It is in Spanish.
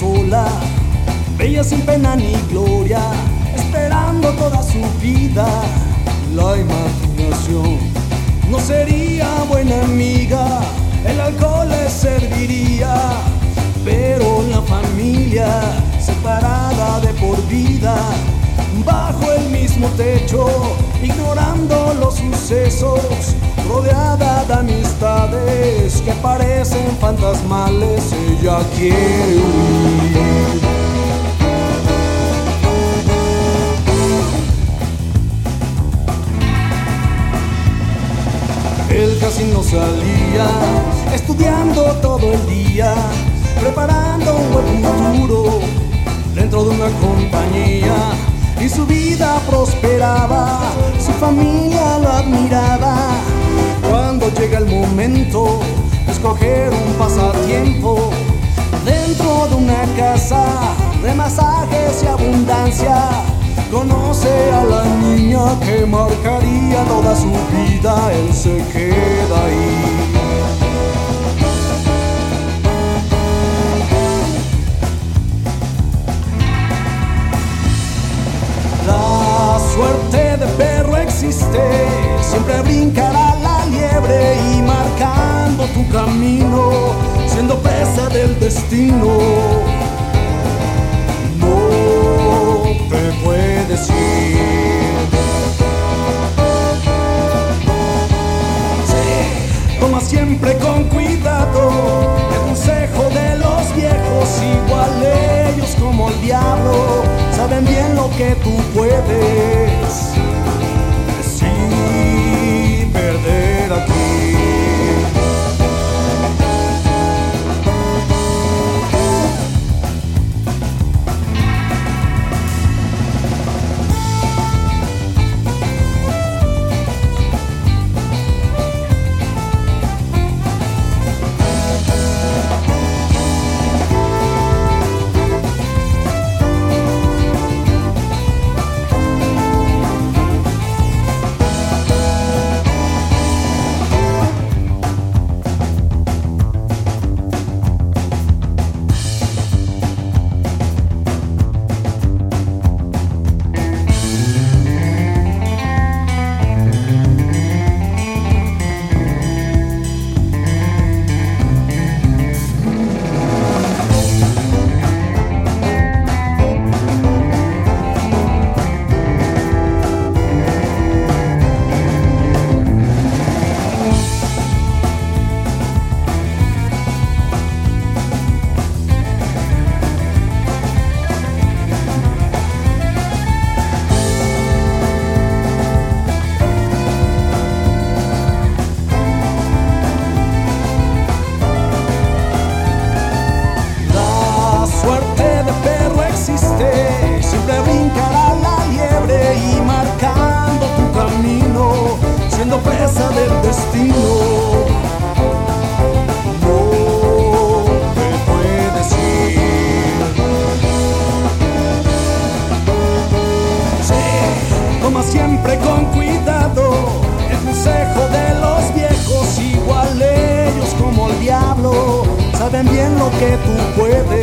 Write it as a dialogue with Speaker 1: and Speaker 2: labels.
Speaker 1: sola, bella sin pena ni gloria, esperando toda su vida la imaginación. No sería buena amiga, el alcohol le serviría, pero la familia separada de por vida, bajo el mismo techo, ignorando los sucesos, rodeada de amistades que parecen fantasmales, ella quiere huir. Él casi no salía, estudiando todo el día, preparando un buen futuro dentro de una compañía. Y su vida prosperaba, su familia lo admiraba. Cuando llega el momento escoger un pasatiempo dentro de una casa de masajes y abundancia, conoce a la niña que marcaría toda su vida, él se queda ahí. Destino. No te puedes ir. Lo que tú puedes